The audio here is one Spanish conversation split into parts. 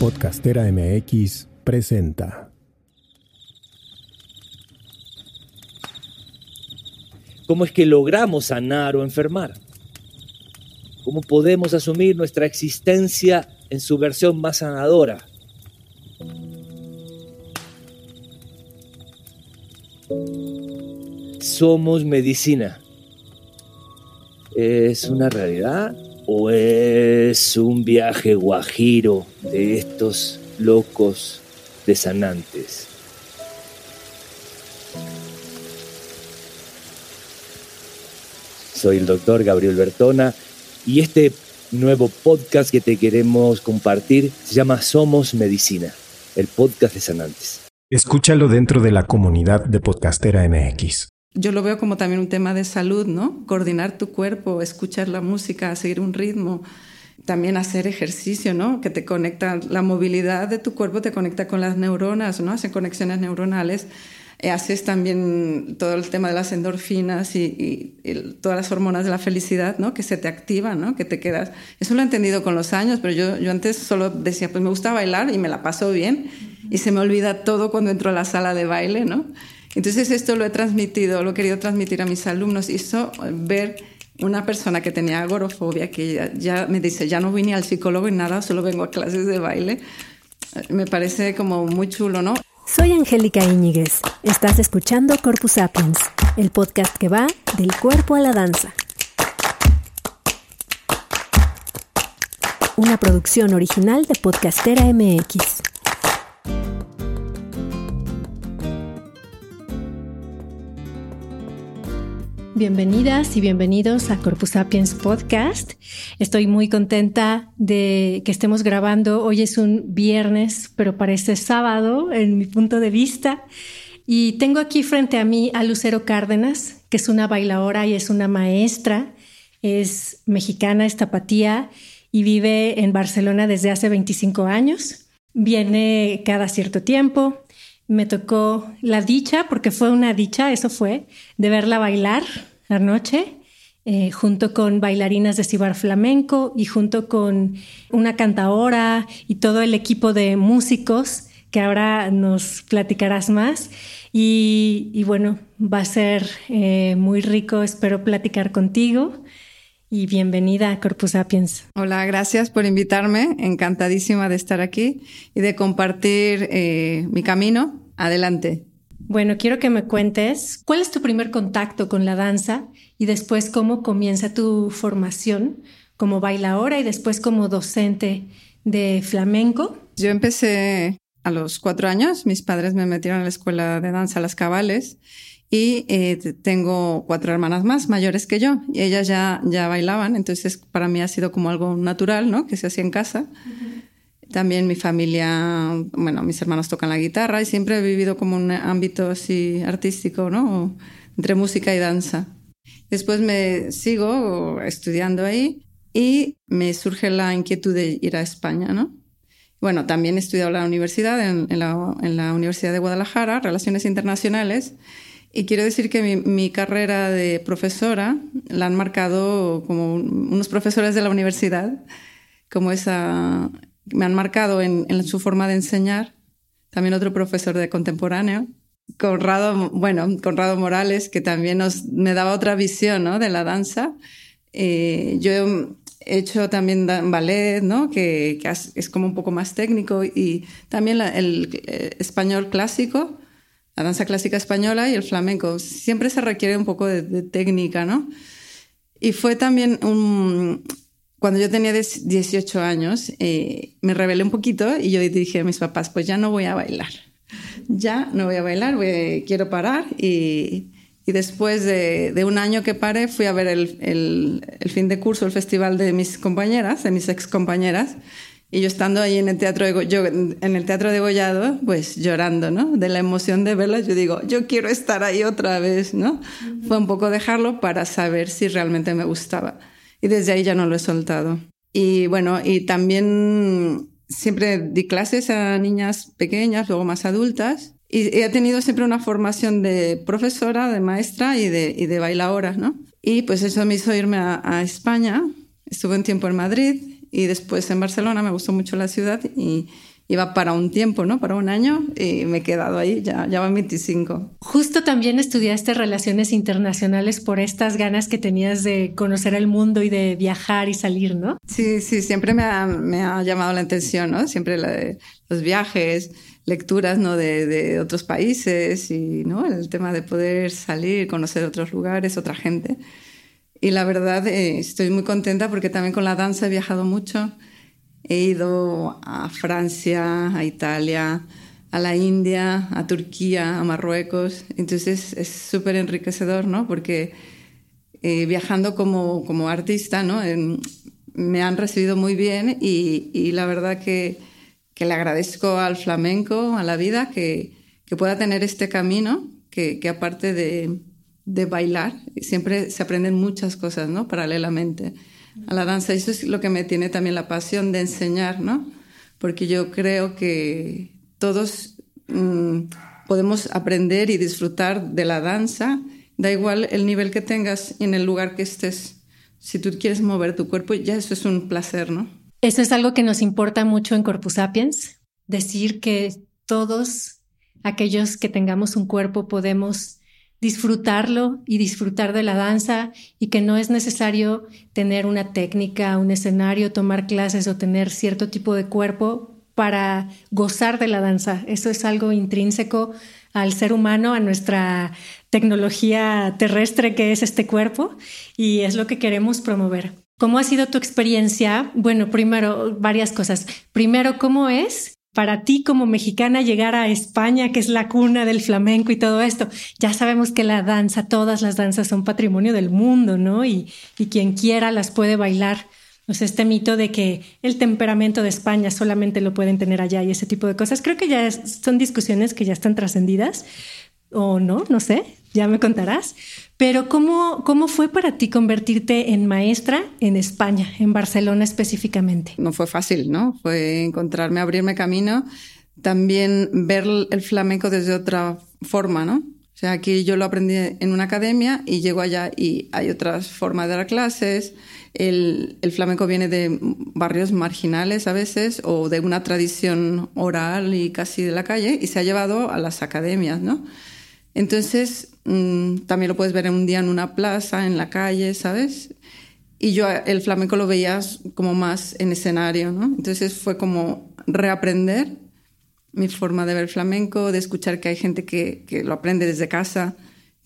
Podcastera MX presenta. ¿Cómo es que logramos sanar o enfermar? ¿Cómo podemos asumir nuestra existencia en su versión más sanadora? Somos medicina. ¿Es una realidad o es un viaje guajiro de estos locos desanantes? Soy el doctor Gabriel Bertona y este nuevo podcast que te queremos compartir se llama Somos Medicina, el podcast de Sanantes. Escúchalo dentro de la comunidad de Podcastera MX. Yo lo veo como también un tema de salud, ¿no? Coordinar tu cuerpo, escuchar la música, seguir un ritmo, también hacer ejercicio, ¿no? Que te conecta, la movilidad de tu cuerpo te conecta con las neuronas, ¿no? Hacen conexiones neuronales. Eh, haces también todo el tema de las endorfinas y, todas las hormonas de la felicidad, ¿no? Que se te activan, ¿no? Que te quedas. Eso lo he entendido con los años, pero yo, yo antes solo decía, pues me gusta bailar y me la paso bien y se me olvida todo cuando entro a la sala de baile, ¿no? Entonces esto lo he transmitido, lo he querido transmitir a mis alumnos. Hizo ver una persona que tenía agorofobia, que ya, me dice, ya no vine al psicólogo y nada, solo vengo a clases de baile. Me parece como muy chulo, ¿no? Soy Angélica Íñiguez. Estás escuchando Corpus Sapiens, el podcast que va del cuerpo a la danza. Una producción original de Podcastera MX. Bienvenidas y bienvenidos a Corpus Sapiens Podcast. Estoy muy contenta de que estemos grabando. Hoy es un viernes, pero parece sábado en mi punto de vista. Y tengo aquí frente a mí a Lucero Cárdenas, que es una bailadora y es una maestra. Es mexicana, es tapatía y vive en Barcelona desde hace 25 años. Viene cada cierto tiempo. Me tocó la dicha, porque fue una dicha, eso fue, de verla bailar anoche, eh, junto con bailarinas de Cibar Flamenco y junto con una cantaora y todo el equipo de músicos que ahora nos platicarás más. Y, bueno, va a ser eh, muy rico, espero platicar contigo. Y bienvenida a Corpus Sapiens. Hola, gracias por invitarme. Encantadísima de estar aquí y de compartir eh, mi camino. Adelante. Bueno, quiero que me cuentes cuál es tu primer contacto con la danza y después cómo comienza tu formación como bailadora y después como docente de flamenco. Yo empecé a los cuatro años, mis padres me metieron a la escuela de danza Las Cabales y eh, tengo cuatro hermanas más mayores que yo y ellas ya, ya bailaban, entonces para mí ha sido como algo natural, ¿no? Que se hacía en casa. También mi familia, bueno, mis hermanos tocan la guitarra y siempre he vivido como un ámbito así artístico, ¿no? Entre música y danza. Después me sigo estudiando ahí y me surge la inquietud de ir a España, ¿no? Bueno, también he estudiado en la universidad, en, en la, Universidad de Guadalajara, Relaciones Internacionales, y quiero decir que mi, carrera de profesora la han marcado como unos profesores de la universidad, como esa, me han marcado en, su forma de enseñar. También otro profesor de contemporáneo, Conrado, bueno, Conrado Morales, que también nos, me daba otra visión ¿no? de la danza. Eh, yo he hecho también ballet, ¿no? que, es como un poco más técnico, y también el, eh, español clásico, la danza clásica española y el flamenco. Siempre se requiere un poco de, de técnica, ¿no? Y fue también un, cuando yo tenía 18 años, eh, me rebelé un poquito y yo dije a mis papás, pues ya no voy a bailar. Ya no voy a bailar, quiero parar. Y, después de, un año que paré, fui a ver el, fin de curso, el festival de mis compañeras, de mis ex compañeras. Y yo estando ahí en el teatro de, yo, en el teatro de Gollado, pues llorando, ¿no? De la emoción de verlas, yo digo, yo quiero estar ahí otra vez, ¿no? Fue un poco dejarlo para saber si realmente me gustaba y desde ahí ya no lo he soltado. Y bueno, y también siempre di clases a niñas pequeñas, luego más adultas, y he tenido siempre una formación de profesora, de maestra y de, y de bailadora, ¿no? Y pues eso me hizo irme a, España, estuve un tiempo en Madrid y después en Barcelona me gustó mucho la ciudad y iba para un tiempo, ¿no? Para un año y me he quedado ahí, ya, ya van 25. Justo también estudiaste relaciones internacionales por estas ganas que tenías de conocer el mundo y de viajar y salir, ¿no? Sí, sí, siempre me ha, me ha llamado la atención, ¿no? Siempre la de los viajes, lecturas, ¿no? De, de otros países y, ¿no? El tema de poder salir, conocer otros lugares, otra gente. Y la verdad, eh, estoy muy contenta porque también con la danza he viajado mucho He ido a Francia, a Italia, a la India, a Turquía, a Marruecos. Entonces es súper enriquecedor, ¿no? Porque eh, viajando como, como artista, ¿no? me han recibido muy bien y, y la verdad que, que, le agradezco al flamenco, a la vida, que, que pueda tener este camino, que, que aparte de, de, bailar, siempre se aprenden muchas cosas, ¿no? Paralelamente a la danza. Eso es lo que me tiene también la pasión de enseñar, ¿no? Porque yo creo que todos mm, podemos aprender y disfrutar de la danza, da igual el nivel que tengas y en el lugar que estés. Si tú quieres mover tu cuerpo, ya eso es un placer, ¿no? Eso es algo que nos importa mucho en Corpus Sapiens, decir que todos aquellos que tengamos un cuerpo podemos disfrutarlo y disfrutar de la danza y que no es necesario tener una técnica, un escenario, tomar clases o tener cierto tipo de cuerpo para gozar de la danza. Eso es algo intrínseco al ser humano, a nuestra tecnología terrestre que es este cuerpo y es lo que queremos promover. ¿Cómo ha sido tu experiencia? Bueno, primero, varias cosas. Primero, ¿cómo es para ti como mexicana llegar a España, que es la cuna del flamenco y todo esto. Ya sabemos que la danza, todas las danzas son patrimonio del mundo, ¿no? Y, y quien quiera las puede bailar. O sea, este mito de que el temperamento de España solamente lo pueden tener allá y ese tipo de cosas, creo que ya son discusiones que ya están trascendidas, o no, no sé, ya me contarás. Pero ¿cómo, ¿cómo fue para ti convertirte en maestra en España, en Barcelona específicamente? No fue fácil, ¿no? Fue encontrarme, abrirme camino, también ver el flamenco desde otra forma, ¿no? O sea, aquí yo lo aprendí en una academia y llego allá y hay otras formas de dar clases. El, el, flamenco viene de barrios marginales a veces o de una tradición oral y casi de la calle y se ha llevado a las academias, ¿no? Entonces, mm, también lo puedes ver un día en una plaza, en la calle, ¿sabes? Y yo el flamenco lo veía como más en escenario, ¿no? Entonces fue como reaprender mi forma de ver flamenco, de escuchar que hay gente que, que lo aprende desde casa,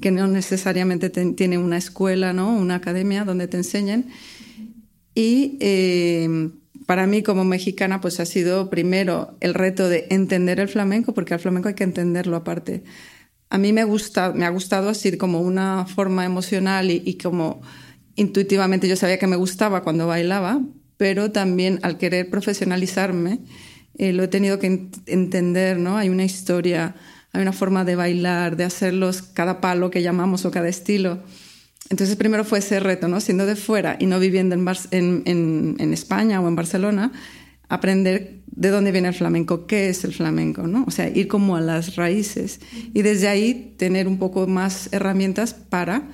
que no necesariamente tiene una escuela, ¿no? Una academia donde te enseñen. Y eh, para mí como mexicana pues ha sido primero el reto de entender el flamenco, porque al flamenco hay que entenderlo aparte a mí me, gusta, me ha gustado así como una forma emocional y, como intuitivamente yo sabía que me gustaba cuando bailaba, pero también al querer profesionalizarme eh, lo he tenido que entender, ¿no? Hay una historia, hay una forma de bailar, de hacerlos cada palo que llamamos o cada estilo. Entonces primero fue ese reto, ¿no? Siendo de fuera y no viviendo en, España o en Barcelona, aprender de dónde viene el flamenco, qué es el flamenco, ¿no? O sea, ir como a las raíces y desde ahí tener un poco más herramientas para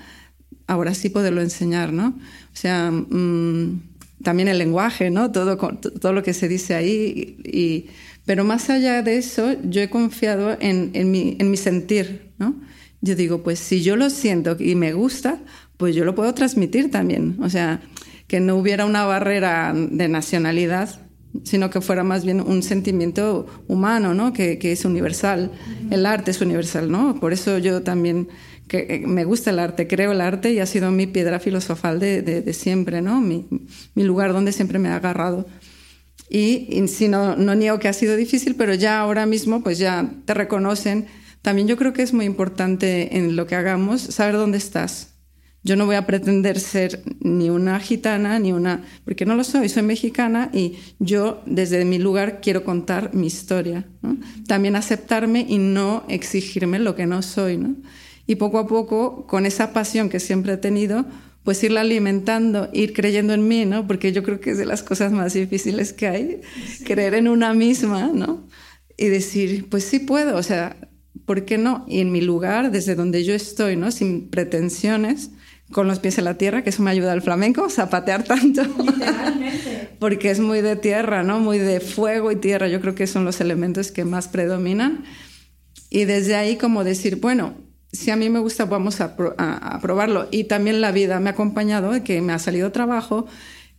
ahora sí poderlo enseñar, ¿no? O sea, mm, también el lenguaje, ¿no? Todo, todo lo que se dice ahí. Y, pero más allá de eso, yo he confiado en, en, mi, en mi sentir, ¿no? Yo digo, pues si yo lo siento y me gusta, pues yo lo puedo transmitir también. O sea, que no hubiera una barrera de nacionalidad sino que fuera más bien un sentimiento humano, ¿no? Que, que, es universal. El arte es universal, ¿no? Por eso yo también que eh, me gusta el arte, creo el arte y ha sido mi piedra filosofal de, de, siempre, ¿no? Mi, mi, lugar donde siempre me ha agarrado. Y, y si no, no niego que ha sido difícil, pero ya ahora mismo pues ya te reconocen. También yo creo que es muy importante en lo que hagamos saber dónde estás, yo no voy a pretender ser ni una gitana, ni una... porque no lo soy, soy mexicana y yo desde mi lugar quiero contar mi historia. También aceptarme y no exigirme lo que no soy. ¿no? Y poco a poco, con esa pasión que siempre he tenido, pues irla alimentando, ir creyendo en mí, ¿no? porque yo creo que es de las cosas más difíciles que hay, creer en una misma, ¿no? Y decir, pues sí puedo, o sea, ¿por qué no? Y en mi lugar, desde donde yo estoy, ¿no? Sin pretensiones, con los pies en la tierra, que eso me ayuda al flamenco, zapatear tanto. porque es muy de tierra, ¿no? Muy de fuego y tierra. Yo creo que son los elementos que más predominan. Y desde ahí como decir, bueno, si a mí me gusta, vamos a, probarlo. Y también la vida me ha acompañado, que me ha salido trabajo.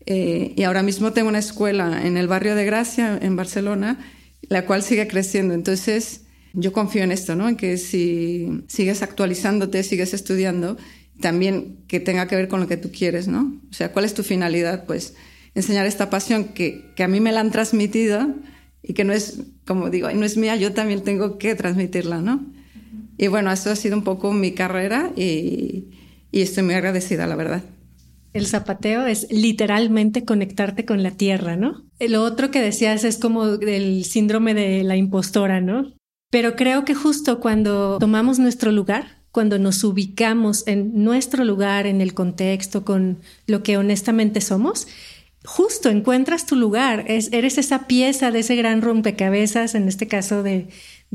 Eh, y ahora mismo tengo una escuela en el barrio de Gracia, en Barcelona, la cual sigue creciendo. Entonces, yo confío en esto, ¿no? En que si sigues actualizándote, sigues estudiando, también que tenga que ver con lo que tú quieres, ¿no? O sea, ¿cuál es tu finalidad? Pues enseñar esta pasión que, que a mí me la han transmitido y que no es, como digo, no es mía, yo también tengo que transmitirla, ¿no? Y bueno, eso ha sido un poco mi carrera y, y estoy muy agradecida, la verdad. El zapateo es literalmente conectarte con la tierra, ¿no? Lo otro que decías es como el síndrome de la impostora, ¿no? Pero creo que justo cuando tomamos nuestro lugar, cuando nos ubicamos en nuestro lugar, en el contexto, con lo que honestamente somos, justo encuentras tu lugar, eres esa pieza de ese gran rompecabezas, en este caso de,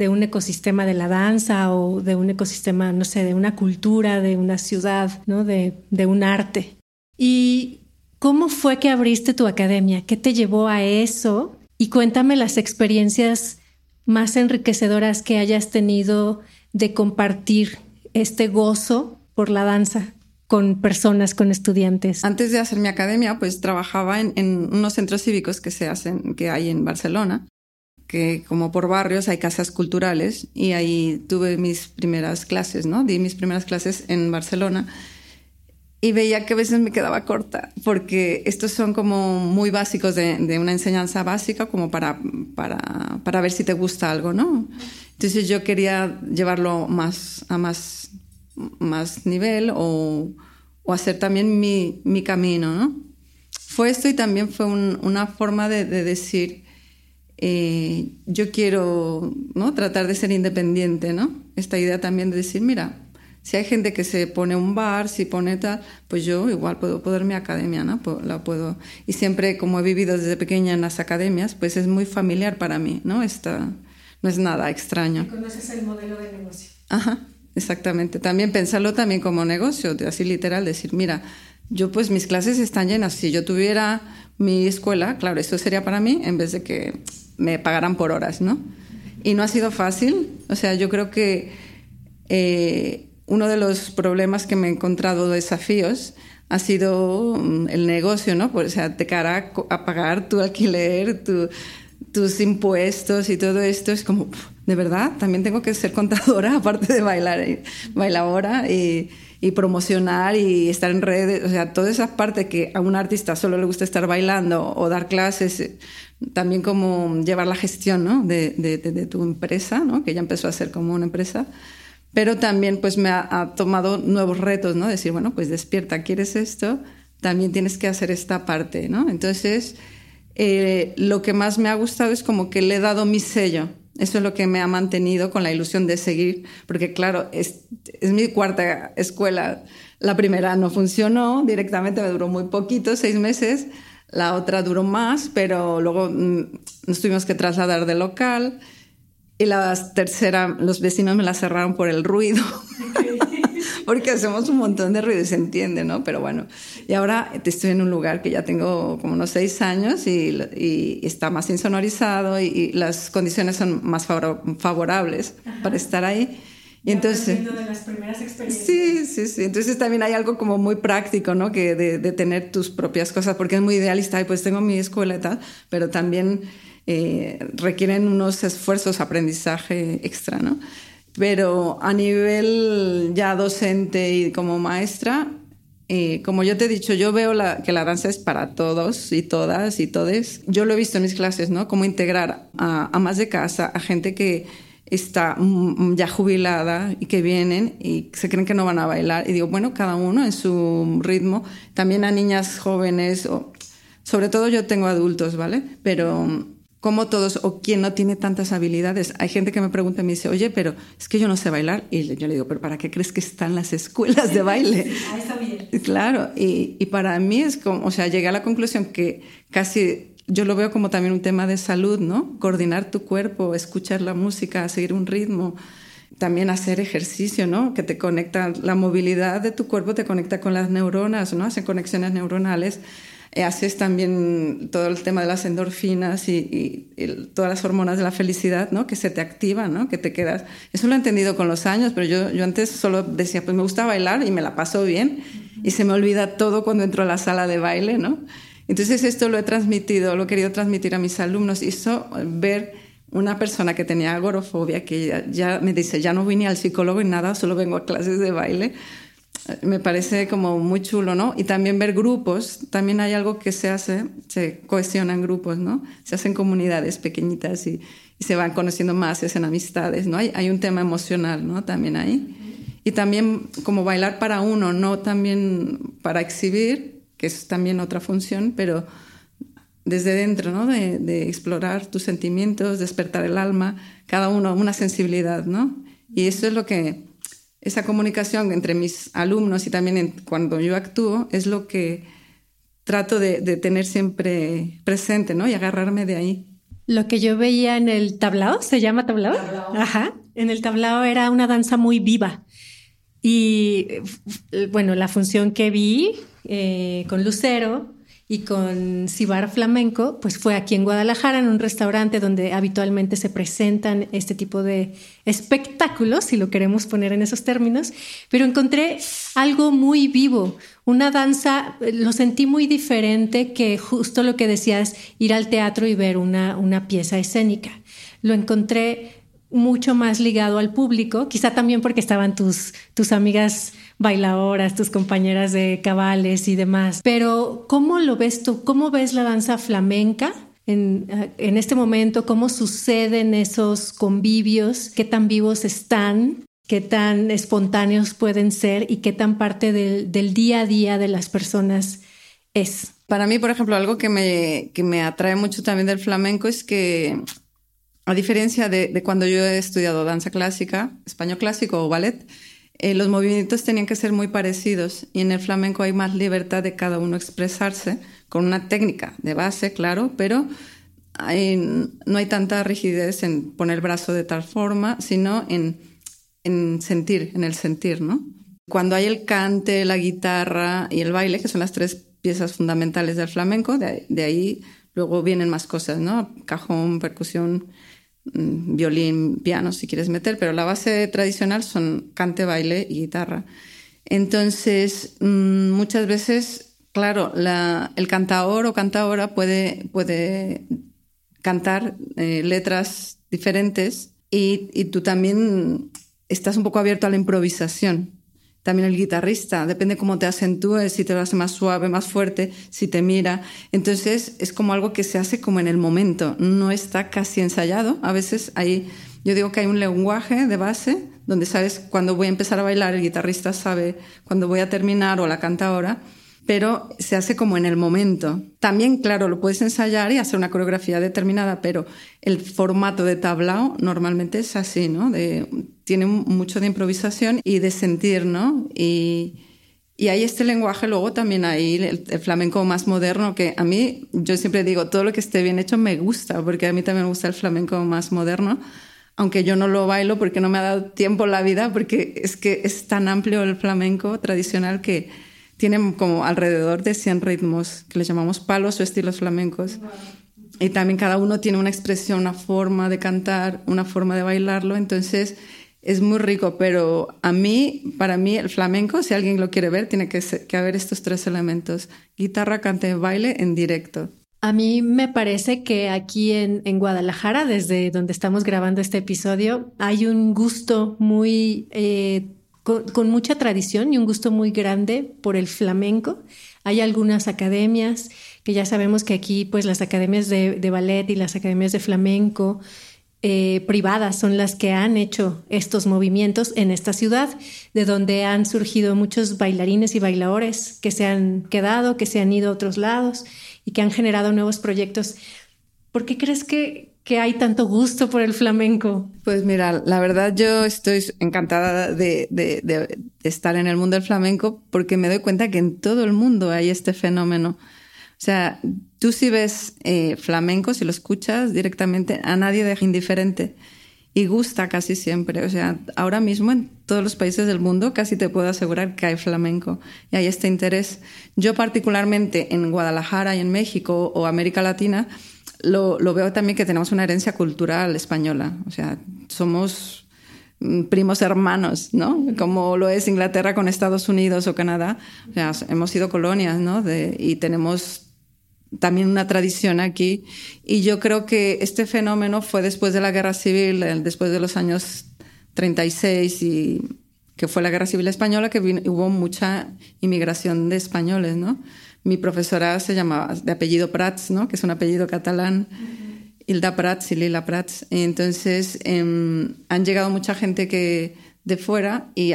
un ecosistema de la danza o de un ecosistema, no sé, de una cultura, de una ciudad, de un arte. ¿Y cómo fue que abriste tu academia? ¿Qué te llevó a eso? Y cuéntame las experiencias más enriquecedoras que hayas tenido de compartir este gozo por la danza con personas, con estudiantes? Antes de hacer mi academia, pues trabajaba en, en, unos centros cívicos que se hacen, que hay en Barcelona que como por barrios hay casas culturales y ahí tuve mis primeras clases, ¿no? Di mis primeras clases en Barcelona y veía que a veces me quedaba corta porque estos son como muy básicos de, de una enseñanza básica como para, para, para, ver si te gusta algo, ¿no? Entonces yo quería llevarlo más a más, más nivel o, o hacer también mi, mi, camino, ¿no? Fue esto y también fue un, una forma de, de decir eh, yo quiero ¿no? tratar de ser independiente, ¿no? Esta idea también de decir, mira, si hay gente que se pone un bar, si pone tal, pues yo igual puedo poner mi academia, ¿no? La puedo. Y siempre, como he vivido desde pequeña en las academias, pues es muy familiar para mí, ¿no? Esta, no es nada extraño. conoces el modelo de negocio. Ajá, exactamente. También pensarlo también como negocio, así literal, decir, mira, yo pues mis clases están llenas. Si yo tuviera mi escuela, claro, esto sería para mí en vez de que me pagaran por horas, ¿no? Y no ha sido fácil. O sea, yo creo que eh, uno de los problemas que me he encontrado, desafíos, ha sido mm, el negocio, ¿no? Pues, o sea, de cara a, pagar tu alquiler, tus impuestos y todo esto, es como, de verdad, también tengo que ser contadora, aparte de bailar, eh, bailadora y, y promocionar y estar en redes, o sea, toda esa parte que a un artista solo le gusta estar bailando o dar clases, también como llevar la gestión ¿no? de, de, de, tu empresa, ¿no? que ya empezó a ser como una empresa, pero también pues me ha, tomado nuevos retos, ¿no? decir, bueno, pues despierta, ¿quieres esto? También tienes que hacer esta parte, ¿no? Entonces, eh, lo que más me ha gustado es como que le he dado mi sello. Eso es lo que me ha mantenido con la ilusión de seguir, porque claro, es, mi cuarta escuela. La primera no funcionó, directamente me duró muy poquito, seis meses, la otra duró más, pero luego mm, nos tuvimos que trasladar de local. Y la tercera, los vecinos me la cerraron por el ruido. Porque hacemos un montón de ruido y se entiende, ¿no? Pero bueno, y ahora estoy en un lugar que ya tengo como unos seis años y, y está más insonorizado y, y, las condiciones son más favorables Ajá. para estar ahí. Y entonces, de las primeras experiencias. Sí, sí, sí. Entonces también hay algo como muy práctico, ¿no? Que de, de tener tus propias cosas, porque es muy idealista, y pues tengo mi escuela y tal, pero también eh, requieren unos esfuerzos, aprendizaje extra, ¿no? Pero a nivel ya docente y como maestra, eh, como yo te he dicho, yo veo la, que la danza es para todos y todas y todes. Yo lo he visto en mis clases, ¿no? Cómo integrar a, a más de casa, a gente que está ya jubilada y que vienen y se creen que no van a bailar. Y digo, bueno, cada uno en su ritmo. También a niñas jóvenes, o, sobre todo yo tengo adultos, ¿vale? Pero como todos, o quien no tiene tantas habilidades. Hay gente que me pregunta y me dice, oye, pero es que yo no sé bailar. Y yo le digo, pero ¿para qué crees que están las escuelas de baile? ah, está bien. Claro, y, y para mí es como, o sea, llegué a la conclusión que casi yo lo veo como también un tema de salud, ¿no? Coordinar tu cuerpo, escuchar la música, seguir un ritmo, también hacer ejercicio, ¿no? Que te conecta, la movilidad de tu cuerpo te conecta con las neuronas, ¿no? Hacen conexiones neuronales. Haces también todo el tema de las endorfinas y, todas las hormonas de la felicidad, ¿no? Que se te activan, ¿no? Que te quedas. Eso lo he entendido con los años, pero yo, yo antes solo decía, pues me gusta bailar y me la paso bien y se me olvida todo cuando entro a la sala de baile, ¿no? Entonces esto lo he transmitido, lo he querido transmitir a mis alumnos y eso, ver una persona que tenía agorofobia, que ya, ya me dice, ya no vine al psicólogo y nada, solo vengo a clases de baile, me parece como muy chulo, ¿no? Y también ver grupos, también hay algo que se hace, se cohesionan grupos, ¿no? Se hacen comunidades pequeñitas y, se van conociendo más, se hacen amistades, ¿no? Hay, un tema emocional, ¿no? También ahí. Y también como bailar para uno, no también para exhibir, que es también otra función, pero desde dentro, ¿no? De explorar tus sentimientos, despertar el alma, cada uno una sensibilidad, ¿no? Y eso es lo que esa comunicación entre mis alumnos y también cuando yo actúo es lo que trato de, tener siempre presente, ¿no? Y agarrarme de ahí. Lo que yo veía en el tablao, ¿se llama tablao? Ajá. En el tablao era una danza muy viva. Y bueno, la función que vi eh, con Lucero y con Cibar Flamenco, pues fue aquí en Guadalajara, en un restaurante donde habitualmente se presentan este tipo de espectáculos, si lo queremos poner en esos términos, pero encontré algo muy vivo, una danza, lo sentí muy diferente que justo lo que decías, ir al teatro y ver una, una pieza escénica. Lo encontré mucho más ligado al público, quizá también porque estaban tus, tus amigas bailadoras, tus compañeras de cabales y demás. Pero, ¿cómo lo ves tú? ¿Cómo ves la danza flamenca? En, en este momento, cómo suceden esos convivios, qué tan vivos están, qué tan espontáneos pueden ser y qué tan parte del, del día a día de las personas es. Para mí, por ejemplo, algo que me, que me atrae mucho también del flamenco es que a diferencia de, cuando yo he estudiado danza clásica, español clásico o ballet, eh, los movimientos tenían que ser muy parecidos y en el flamenco hay más libertad de cada uno expresarse con una técnica de base, claro, pero no hay tanta rigidez en poner el brazo de tal forma, sino en, sentir, en el sentir, ¿no? Cuando hay el cante, la guitarra y el baile, que son las tres piezas fundamentales del flamenco, de, ahí luego vienen más cosas, ¿no? Cajón, percusión, violín, piano si quieres meter, pero la base tradicional son cante, baile y guitarra. Entonces, mm, muchas veces, claro, el cantador o cantadora puede, puede cantar eh, letras diferentes y, y tú también estás un poco abierto a la improvisación también el guitarrista, depende cómo te acentúes, si te lo hace más suave, más fuerte, si te mira. Entonces es como algo que se hace como en el momento, no está casi ensayado. A veces hay, yo digo que hay un lenguaje de base donde sabes cuando voy a empezar a bailar, el guitarrista sabe cuándo voy a terminar o la canta ahora pero se hace como en el momento. También, claro, lo puedes ensayar y hacer una coreografía determinada, pero el formato de tablao normalmente es así, ¿no? tiene mucho de improvisación y de sentir, ¿no? Y, hay este lenguaje, luego también hay el, el, flamenco más moderno, que a mí, yo siempre digo, todo lo que esté bien hecho me gusta, porque a mí también me gusta el flamenco más moderno, aunque yo no lo bailo porque no me ha dado tiempo la vida, porque es que es tan amplio el flamenco tradicional que tienen como alrededor de 100 ritmos que le llamamos palos o estilos flamencos. Y también cada uno tiene una expresión, una forma de cantar, una forma de bailarlo. Entonces es muy rico, pero a mí, para mí, el flamenco, si alguien lo quiere ver, tiene que, haber estos tres elementos: guitarra, cante, baile en directo. A mí me parece que aquí en, en, Guadalajara, desde donde estamos grabando este episodio, hay un gusto muy eh, con, mucha tradición y un gusto muy grande por el flamenco. Hay algunas academias que ya sabemos que aquí, pues las academias de, ballet y las academias de flamenco eh, privadas son las que han hecho estos movimientos en esta ciudad, de donde han surgido muchos bailarines y bailadores que se han quedado, que se han ido a otros lados y que han generado nuevos proyectos. ¿Por qué crees que, que hay tanto gusto por el flamenco? Pues mira, la verdad yo estoy encantada de, estar en el mundo del flamenco porque me doy cuenta que en todo el mundo hay este fenómeno. O sea, tú si ves eh, flamenco, si lo escuchas directamente, a nadie deja indiferente. y gusta casi siempre. O sea, ahora mismo en todos los países del mundo casi te puedo asegurar que hay flamenco y hay este interés. Yo particularmente en Guadalajara y en México o América Latina lo, lo veo también que tenemos una herencia cultural española. O sea, somos Mm, primos hermanos, ¿no? Como lo es Inglaterra con Estados Unidos o Canadá. O sea, hemos sido colonias, ¿no? De, y tenemos también una tradición aquí. Y yo creo que este fenómeno fue después de la Guerra Civil, después de los años 36 y que fue la Guerra Civil Española, que hubo mucha inmigración de españoles, ¿no? Mi profesora se llamaba de apellido Prats, ¿no? Que es un apellido catalán. Hilda Prats y Lila Prats. Entonces em, han llegado mucha gente que de fuera y,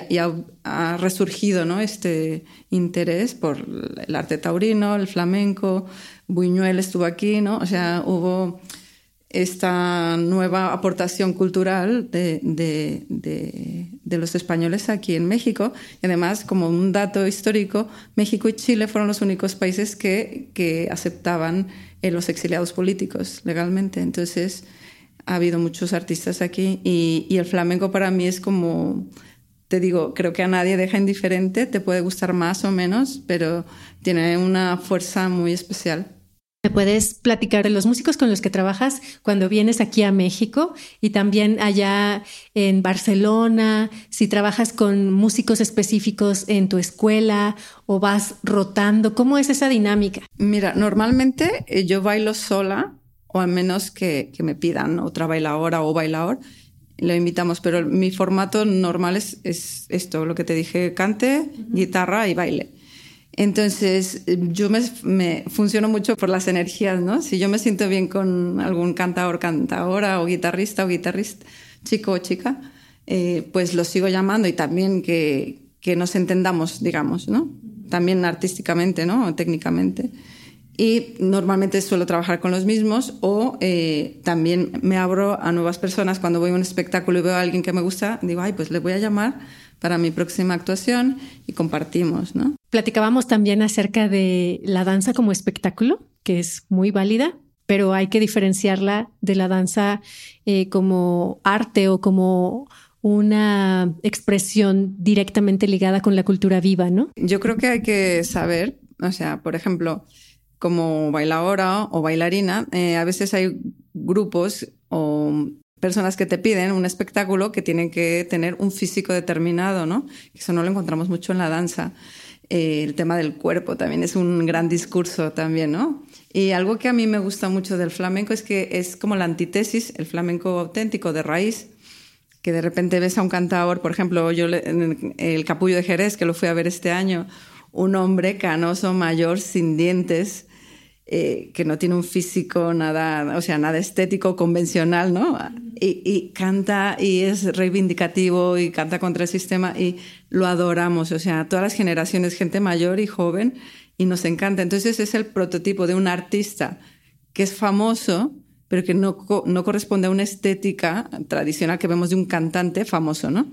ha, resurgido ¿no? este interés por el arte taurino, el flamenco, Buñuel estuvo aquí, ¿no? O sea, hubo esta nueva aportación cultural de, de, de, los españoles aquí en México. Y además, como un dato histórico, México y Chile fueron los únicos países que, que aceptaban los exiliados políticos legalmente. Entonces, ha habido muchos artistas aquí y, y, el flamenco para mí es como, te digo, creo que a nadie deja indiferente, te puede gustar más o menos, pero tiene una fuerza muy especial. ¿Me puedes platicar de los músicos con los que trabajas cuando vienes aquí a México y también allá en Barcelona? Si trabajas con músicos específicos en tu escuela o vas rotando, ¿cómo es esa dinámica? Mira, normalmente eh, yo bailo sola o al menos que, me pidan otra bailadora o bailador, lo invitamos, pero mi formato normal es, es esto, lo que te dije, cante, guitarra y baile. Entonces, yo me, funciono mucho por las energías, ¿no? Si yo me siento bien con algún cantador, cantadora o guitarrista o guitarrista, chico o chica, eh, pues lo sigo llamando y también que, que, nos entendamos, digamos, ¿no? También artísticamente, ¿no? O técnicamente. Y normalmente suelo trabajar con los mismos o eh, también me abro a nuevas personas. Cuando voy a un espectáculo y veo a alguien que me gusta, digo, ay, pues le voy a llamar para mi próxima actuación y compartimos, ¿no? Platicábamos también acerca de la danza como espectáculo, que es muy válida, pero hay que diferenciarla de la danza eh, como arte o como una expresión directamente ligada con la cultura viva, ¿no? Yo creo que hay que saber, o sea, por ejemplo, como bailadora o bailarina, eh, a veces hay grupos o personas que te piden un espectáculo que tienen que tener un físico determinado, ¿no? Eso no lo encontramos mucho en la danza. Eh, el tema del cuerpo también es un gran discurso también, ¿no? Y algo que a mí me gusta mucho del flamenco es que es como la antítesis, el flamenco auténtico de raíz, que de repente ves a un cantador, por ejemplo, yo en el Capullo de Jerez, que lo fui a ver este año, un hombre canoso, mayor, sin dientes, eh, que no tiene un físico nada, o sea, nada estético convencional, ¿no? Y, canta y es reivindicativo y canta contra el sistema y lo adoramos, o sea, todas las generaciones, gente mayor y joven, y nos encanta. Entonces es el prototipo de un artista que es famoso, pero que no, no corresponde a una estética tradicional que vemos de un cantante famoso, ¿no?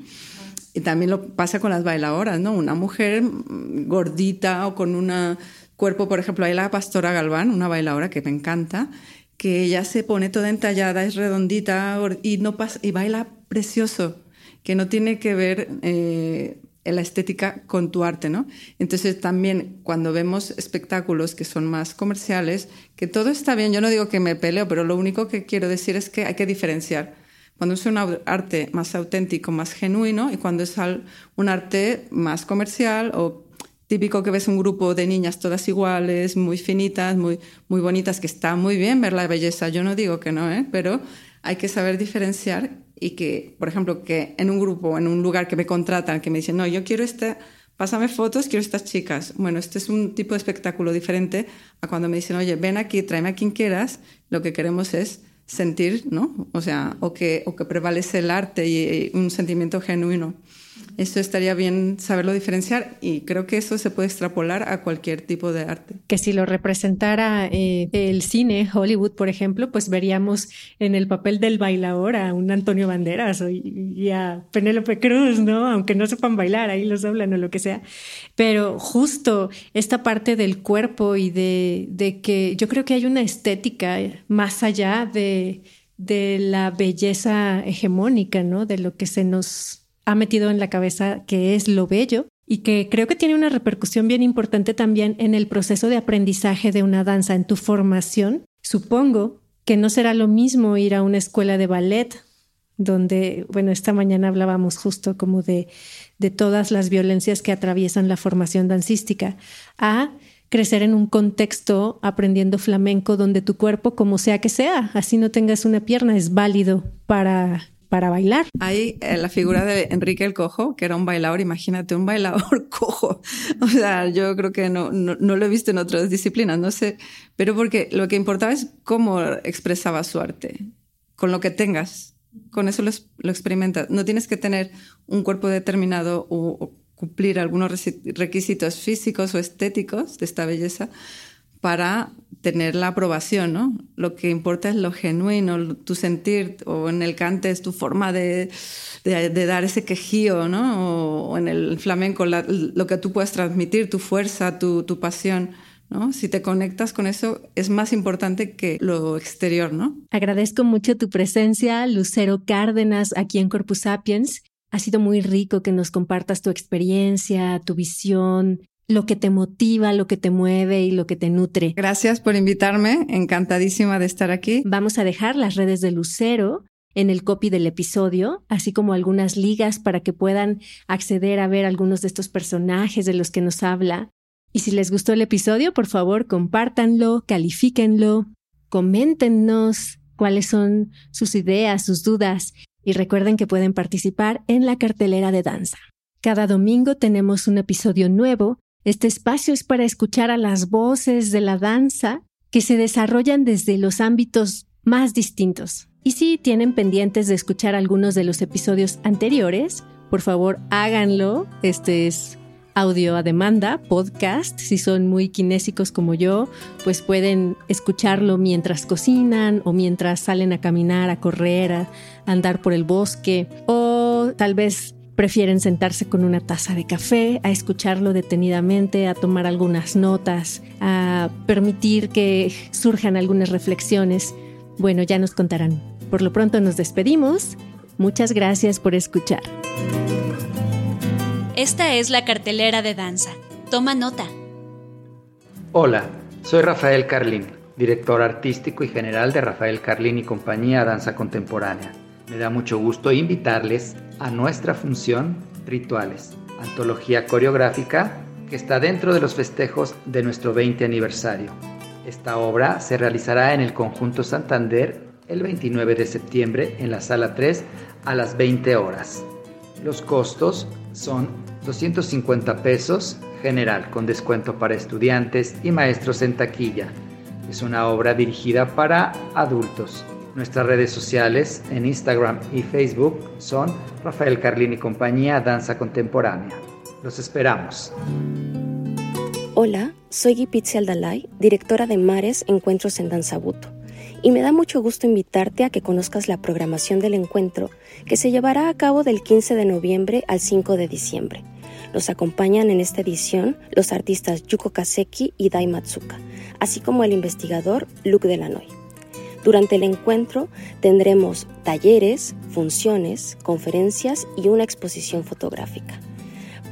Y también lo pasa con las bailadoras, ¿no? Una mujer gordita o con una cuerpo, por ejemplo, hay la Pastora Galván, una bailadora que me encanta, que ella se pone toda entallada, es redondita y, no pasa, y baila precioso, que no tiene que ver eh, la estética con tu arte, ¿no? Entonces también cuando vemos espectáculos que son más comerciales, que todo está bien, yo no digo que me peleo, pero lo único que quiero decir es que hay que diferenciar. Cuando es un arte más auténtico, más genuino, y cuando es un arte más comercial o típico que ves un grupo de niñas todas iguales, muy finitas, muy, muy bonitas, que está muy bien ver la belleza, yo no digo que no, ¿eh? pero hay que saber diferenciar y que, por ejemplo, que en un grupo, en un lugar que me contratan, que me dicen, no, yo quiero este, pásame fotos, quiero estas chicas. Bueno, este es un tipo de espectáculo diferente a cuando me dicen, oye, ven aquí, tráeme a quien quieras, lo que queremos es sentir, ¿no? O sea, o que, o que prevalece el arte y un sentimiento genuino. Esto estaría bien saberlo diferenciar y creo que eso se puede extrapolar a cualquier tipo de arte. Que si lo representara eh, el cine, Hollywood, por ejemplo, pues veríamos en el papel del bailador a un Antonio Banderas y, a Penélope Cruz, ¿no? Aunque no sepan bailar, ahí los hablan o lo que sea. Pero justo esta parte del cuerpo y de, de que yo creo que hay una estética más allá de de la belleza hegemónica, ¿no? De lo que se nos ha metido en la cabeza que es lo bello y que creo que tiene una repercusión bien importante también en el proceso de aprendizaje de una danza, en tu formación. Supongo que no será lo mismo ir a una escuela de ballet, donde, bueno, esta mañana hablábamos justo como de, de todas las violencias que atraviesan la formación dancística, a crecer en un contexto aprendiendo flamenco donde tu cuerpo, como sea que sea, así no tengas una pierna, es válido para, para bailar. Hay eh, la figura de Enrique el Cojo, que era un bailador, imagínate, un bailador cojo. O sea, yo creo que no, no, no, lo he visto en otras disciplinas, no sé, pero porque lo que importaba es cómo expresaba su arte, con lo que tengas. Con eso lo, lo experimentas. No tienes que tener un cuerpo determinado o, cumplir algunos requisitos físicos o estéticos de esta belleza para tener la aprobación, ¿no? Lo que importa es lo genuino, tu sentir, o en el cante es tu forma de, de, dar ese quejío, ¿no? O, en el flamenco lo que tú puedes transmitir, tu fuerza, tu, tu pasión. ¿No? Si te conectas con eso, es más importante que lo exterior, ¿no? Agradezco mucho tu presencia, Lucero Cárdenas, aquí en Corpus Sapiens. Ha sido muy rico que nos compartas tu experiencia, tu visión, lo que te motiva, lo que te mueve y lo que te nutre. Gracias por invitarme, encantadísima de estar aquí. Vamos a dejar las redes de Lucero en el copy del episodio, así como algunas ligas para que puedan acceder a ver algunos de estos personajes de los que nos habla. Y si les gustó el episodio, por favor, compártanlo, califíquenlo, coméntenos cuáles son sus ideas, sus dudas y recuerden que pueden participar en la cartelera de danza. Cada domingo tenemos un episodio nuevo. Este espacio es para escuchar a las voces de la danza que se desarrollan desde los ámbitos más distintos. Y si tienen pendientes de escuchar algunos de los episodios anteriores, por favor háganlo. Este es audio a demanda, podcast. Si son muy kinésicos como yo, pues pueden escucharlo mientras cocinan o mientras salen a caminar, a correr, a andar por el bosque o tal vez prefieren sentarse con una taza de café, a escucharlo detenidamente, a tomar algunas notas, a permitir que surjan algunas reflexiones. Bueno, ya nos contarán. Por lo pronto nos despedimos. Muchas gracias por escuchar. Esta es la cartelera de danza. Toma nota. Hola, soy Rafael Carlín, director artístico y general de Rafael Carlín y compañía Danza Contemporánea. Me da mucho gusto invitarles a nuestra función Rituales, antología coreográfica que está dentro de los festejos de nuestro 20 aniversario. Esta obra se realizará en el Conjunto Santander el 29 de septiembre en la sala 3 a las 20 horas. Los costos son 250 pesos general con descuento para estudiantes y maestros en taquilla. Es una obra dirigida para adultos. Nuestras redes sociales en Instagram y Facebook son Rafael Carlini compañía Danza Contemporánea. Los esperamos. Hola, soy Gipitzi Aldalay, directora de Mares Encuentros en Danzabuto y me da mucho gusto invitarte a que conozcas la programación del encuentro que se llevará a cabo del 15 de noviembre al 5 de diciembre. Nos acompañan en esta edición los artistas Yuko Kaseki y Dai Matsuka, así como el investigador Luke Delanoy. Durante el encuentro tendremos talleres, funciones, conferencias y una exposición fotográfica.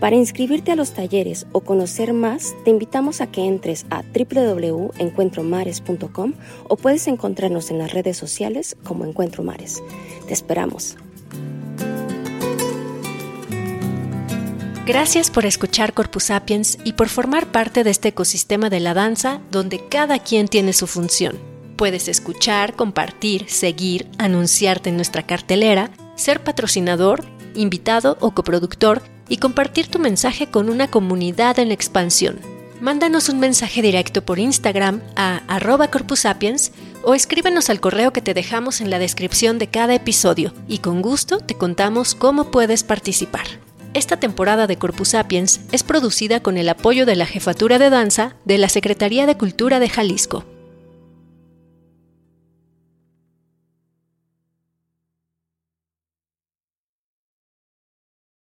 Para inscribirte a los talleres o conocer más, te invitamos a que entres a www.encuentromares.com o puedes encontrarnos en las redes sociales como Encuentro Mares. Te esperamos. Gracias por escuchar Corpus Sapiens y por formar parte de este ecosistema de la danza donde cada quien tiene su función. Puedes escuchar, compartir, seguir, anunciarte en nuestra cartelera, ser patrocinador, invitado o coproductor y compartir tu mensaje con una comunidad en expansión. Mándanos un mensaje directo por Instagram a arroba corpusapiens o escríbenos al correo que te dejamos en la descripción de cada episodio y con gusto te contamos cómo puedes participar. Esta temporada de Corpus Sapiens es producida con el apoyo de la Jefatura de Danza de la Secretaría de Cultura de Jalisco.